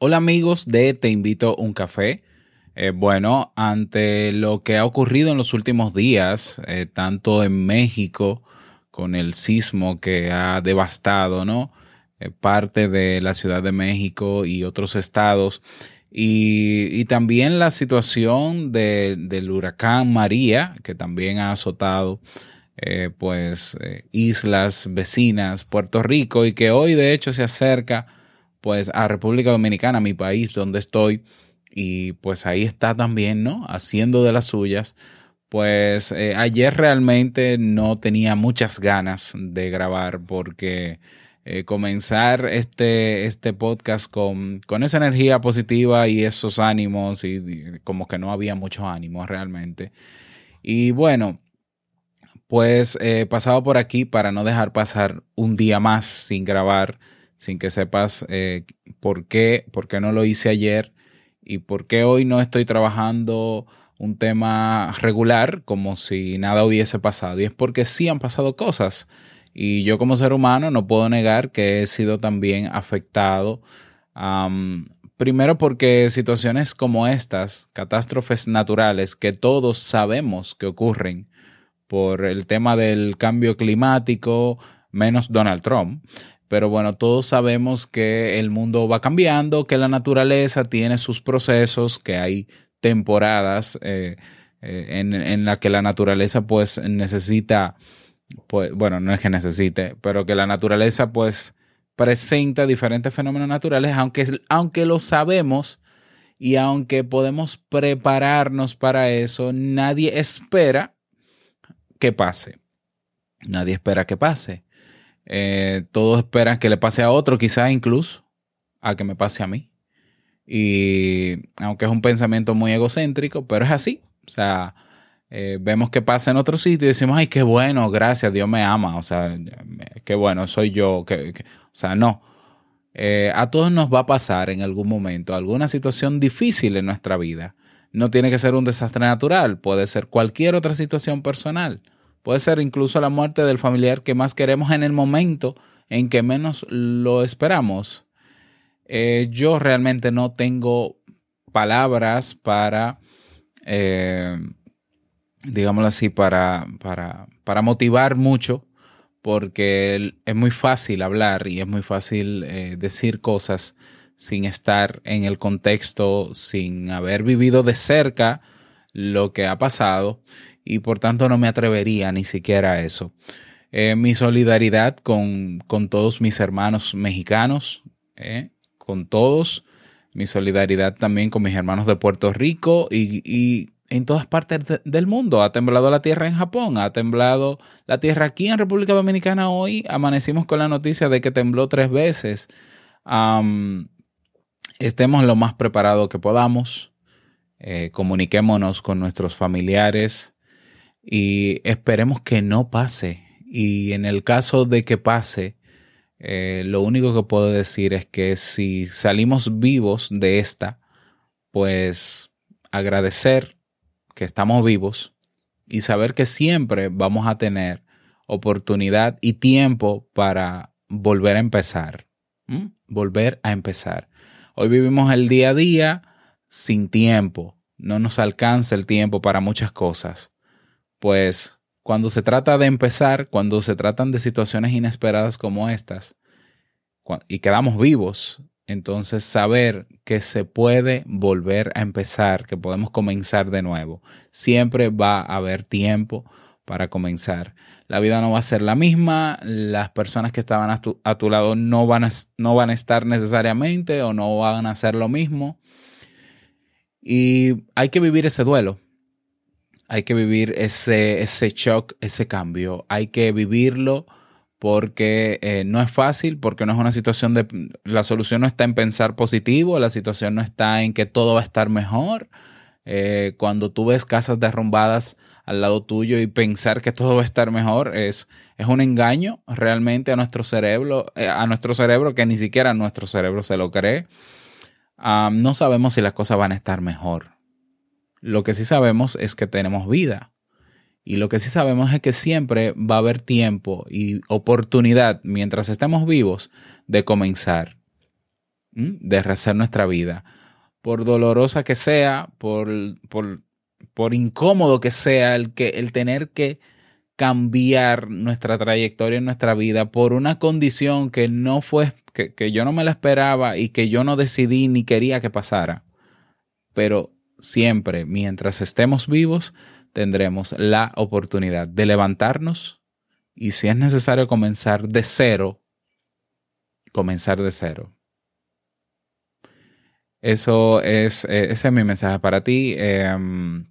Hola amigos de Te invito a un café. Eh, bueno, ante lo que ha ocurrido en los últimos días, eh, tanto en México con el sismo que ha devastado, ¿no? Eh, parte de la Ciudad de México y otros estados, y, también la situación del huracán María, que también ha azotado pues islas vecinas, Puerto Rico, y que hoy de hecho se acerca pues a República Dominicana, mi país donde estoy, y pues ahí está también, ¿no? Haciendo de las suyas. Pues eh, ayer realmente no tenía muchas ganas de grabar porque eh, comenzar este, este podcast con, con, esa energía positiva y esos ánimos y, como que no había mucho ánimo realmente. Y bueno, pues he pasado por aquí para no dejar pasar un día más sin grabar sin que sepas eh, por, qué, por qué no lo hice ayer y por qué hoy no estoy trabajando un tema regular como si nada hubiese pasado. Y es porque sí han pasado cosas. Y yo como ser humano no puedo negar que he sido también afectado. primero porque situaciones como estas, catástrofes naturales que todos sabemos que ocurren por el tema del cambio climático, menos Donald Trump, pero bueno, todos sabemos que el mundo va cambiando, que la naturaleza tiene sus procesos, que hay temporadas eh, eh, en, en la que la naturaleza pues necesita, pues, bueno, no es que necesite, pero que la naturaleza pues presenta diferentes fenómenos naturales, aunque, aunque lo sabemos y aunque podemos prepararnos para eso, nadie espera que pase. Nadie espera que pase. Eh, todos esperan que le pase a otro, quizás incluso a que me pase a mí. Y aunque es un pensamiento muy egocéntrico, pero es así. O sea, eh, vemos que pasa en otro sitio y decimos, ay, qué bueno, gracias, Dios me ama. O sea, qué bueno, soy yo. Que, o sea, no. Eh, a todos nos va a pasar en algún momento alguna situación difícil en nuestra vida. No tiene que ser un desastre natural, puede ser cualquier otra situación personal. Puede ser incluso la muerte del familiar que más queremos en el momento en que menos lo esperamos. Eh, yo realmente no tengo palabras para, eh, digámoslo así, para, para, para, motivar mucho, porque es muy fácil hablar y es muy fácil eh, decir cosas sin estar en el contexto, sin haber vivido de cerca lo que ha pasado y por tanto no me atrevería ni siquiera a eso. Eh, mi solidaridad con, todos mis hermanos mexicanos, eh, con todos, mi solidaridad también con mis hermanos de Puerto Rico y, en todas partes del mundo. Ha temblado la tierra en Japón, ha temblado la tierra aquí en República Dominicana hoy. Amanecimos con la noticia de que tembló tres veces. estemos lo más preparados que podamos. Eh, comuniquémonos con nuestros familiares, y esperemos que no pase. Y en el caso de que pase, eh, lo único que puedo decir es que si salimos vivos de esta, pues agradecer que estamos vivos y saber que siempre vamos a tener oportunidad y tiempo para volver a empezar. Volver a empezar. Hoy vivimos el día a día sin tiempo. No nos alcanza el tiempo para muchas cosas pues cuando se trata de empezar, cuando se tratan de situaciones inesperadas como estas, y quedamos vivos, entonces saber que se puede volver a empezar, que podemos comenzar de nuevo. Siempre va a haber tiempo para comenzar. La vida no va a ser la misma, las personas que estaban a tu, lado no van a, no van a estar necesariamente o no van a hacer lo mismo. Y hay que vivir ese duelo hay que vivir ese, ese shock, ese cambio. Hay que vivirlo porque eh, no es fácil, porque no es una situación de... La solución no está en pensar positivo, la situación no está en que todo va a estar mejor. Eh, cuando tú ves casas derrumbadas al lado tuyo y pensar que todo va a estar mejor es, es un engaño realmente a nuestro cerebro, eh, a nuestro cerebro que ni siquiera nuestro cerebro se lo cree. Ah, no sabemos si las cosas van a estar mejor. Lo que sí sabemos es que tenemos vida. Y lo que sí sabemos es que siempre va a haber tiempo y oportunidad mientras estemos vivos de comenzar. de rehacer nuestra vida. Por dolorosa que sea, por, por, por incómodo que sea el, que, el tener que cambiar nuestra trayectoria en nuestra vida por una condición que no fue, que, que yo no me la esperaba y que yo no decidí ni quería que pasara. Pero siempre, mientras estemos vivos, tendremos la oportunidad de levantarnos y si es necesario comenzar de cero, comenzar de cero. Eso es, eh, ese es mi mensaje para ti. Em,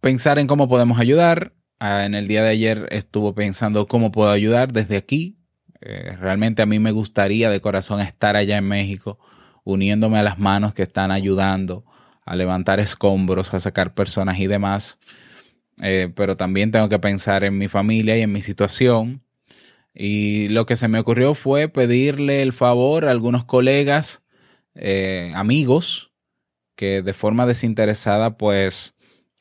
pensar en cómo podemos ayudar. Ah, en el día de ayer estuvo pensando cómo puedo ayudar desde aquí. Eh, realmente a mí me gustaría de corazón estar allá en México, uniéndome a las manos que están ayudando a levantar escombros, a sacar personas y demás. Eh, pero también tengo que pensar en mi familia y en mi situación. Y lo que se me ocurrió fue pedirle el favor a algunos colegas, eh, amigos, que de forma desinteresada pues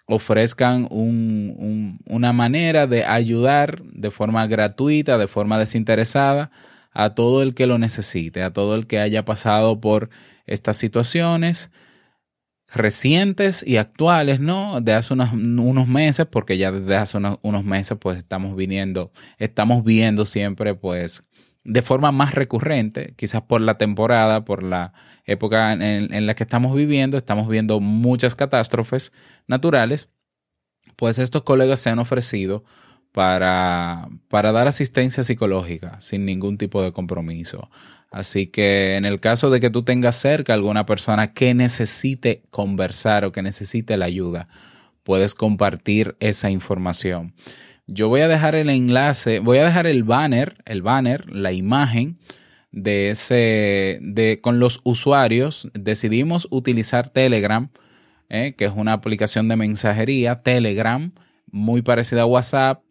ofrezcan una manera de ayudar de forma gratuita, de forma desinteresada a todo el que lo necesite, a todo el que haya pasado por estas situaciones recientes y actuales, ¿no? De hace unos, unos meses, porque ya desde hace unos, unos, meses pues estamos viniendo, estamos viendo siempre pues de forma más recurrente, quizás por la temporada, por la época en, la que estamos viviendo, estamos viendo muchas catástrofes naturales, pues estos colegas se han ofrecido para, para dar asistencia psicológica sin ningún tipo de compromiso. Así que en el caso de que tú tengas cerca alguna persona que necesite conversar o que necesite la ayuda, puedes compartir esa información. Yo voy a dejar el enlace, voy a dejar el banner, el banner, la imagen de ese, de con los usuarios. Decidimos utilizar Telegram, eh, que es una aplicación de mensajería, Telegram, muy parecida a WhatsApp,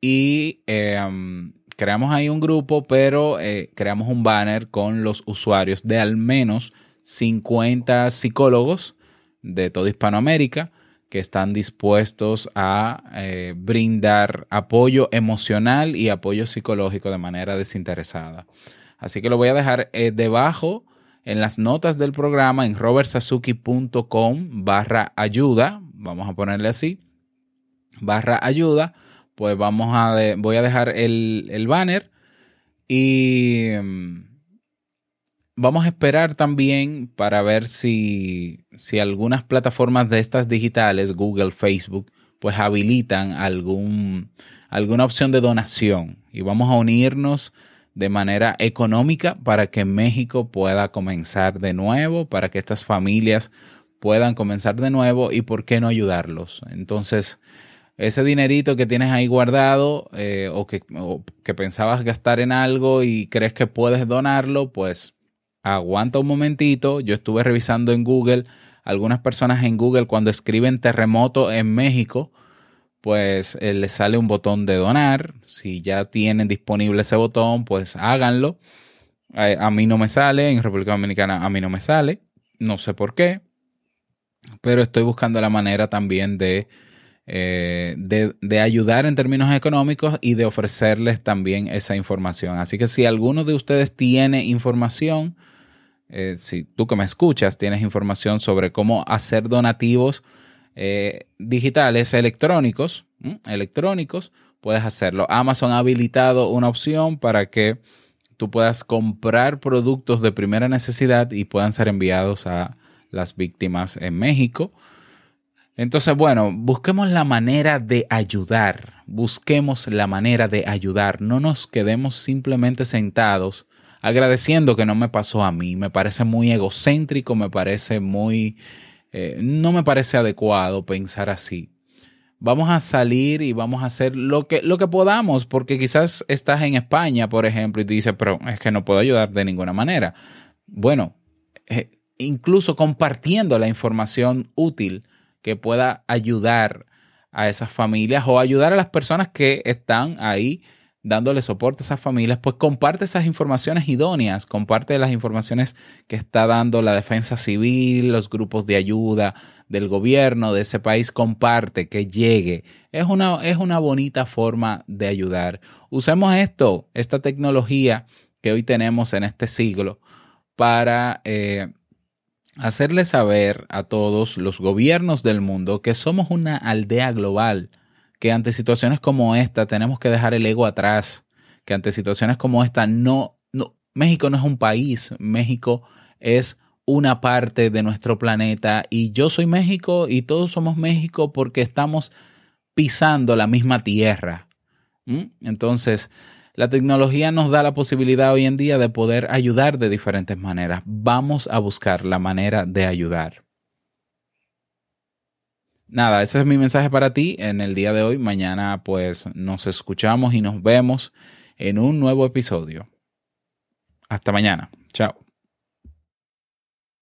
y em, creamos ahí un grupo, pero eh, creamos un banner con los usuarios de al menos 50 psicólogos de toda Hispanoamérica que están dispuestos a eh, brindar apoyo emocional y apoyo psicológico de manera desinteresada. Así que lo voy a dejar eh, debajo en las notas del programa en robertsazuki.com barra ayuda, vamos a ponerle así, barra ayuda, pues vamos a, voy a dejar el, el banner y mm, Vamos a esperar también para ver si, si algunas plataformas de estas digitales, Google, Facebook, pues habilitan algún, alguna opción de donación y vamos a unirnos de manera económica para que México pueda comenzar de nuevo, para que estas familias puedan comenzar de nuevo y por qué no ayudarlos. Entonces, ese dinerito que tienes ahí guardado eh, o, que, que pensabas gastar en algo y crees que puedes donarlo, pues aguanta un momentito, yo estuve revisando en Google, algunas personas en Google cuando escriben terremoto en México, pues eh, les sale un botón de donar, si ya tienen disponible ese botón, pues háganlo. a mí no me sale, en República Dominicana a mí no me sale, no sé por qué, pero estoy buscando la manera también de, eh, de, de, ayudar en términos económicos y de ofrecerles también esa información. Así que si alguno de ustedes tiene información, eh, si tú que me escuchas tienes información sobre cómo hacer donativos eh, digitales electrónicos, electrónicos, puedes hacerlo. Amazon ha habilitado una opción para que tú puedas comprar productos de primera necesidad y puedan ser enviados a las víctimas en México. Entonces, bueno, busquemos la manera de ayudar, busquemos la manera de ayudar, no nos quedemos simplemente sentados agradeciendo que no me pasó a mí. Me parece muy egocéntrico, me parece muy... Eh, no me parece adecuado pensar así. Vamos a salir y vamos a hacer lo que, lo que podamos, porque quizás estás en España, por ejemplo, y te dices, pero es que no puedo ayudar de ninguna manera. Bueno, eh, incluso compartiendo la información útil que pueda ayudar a esas familias o ayudar a las personas que están ahí dándole soporte a esas familias, pues comparte esas informaciones idóneas, comparte las informaciones que está dando la defensa civil, los grupos de ayuda del gobierno de ese país, comparte, que llegue. Es una, es una bonita forma de ayudar. Usemos esto, esta tecnología que hoy tenemos en este siglo para eh, hacerle saber a todos los gobiernos del mundo que somos una aldea global, que ante situaciones como esta tenemos que dejar el ego atrás, que ante situaciones como esta no, no México no es un país, México es una parte de nuestro planeta y yo soy México y todos somos México porque estamos pisando la misma tierra. Entonces, la tecnología nos da la posibilidad hoy en día de poder ayudar de diferentes maneras. Vamos a buscar la manera de ayudar. Nada, ese es mi mensaje para ti en el día de hoy. Mañana pues nos escuchamos y nos vemos en un nuevo episodio. Hasta mañana. Chao.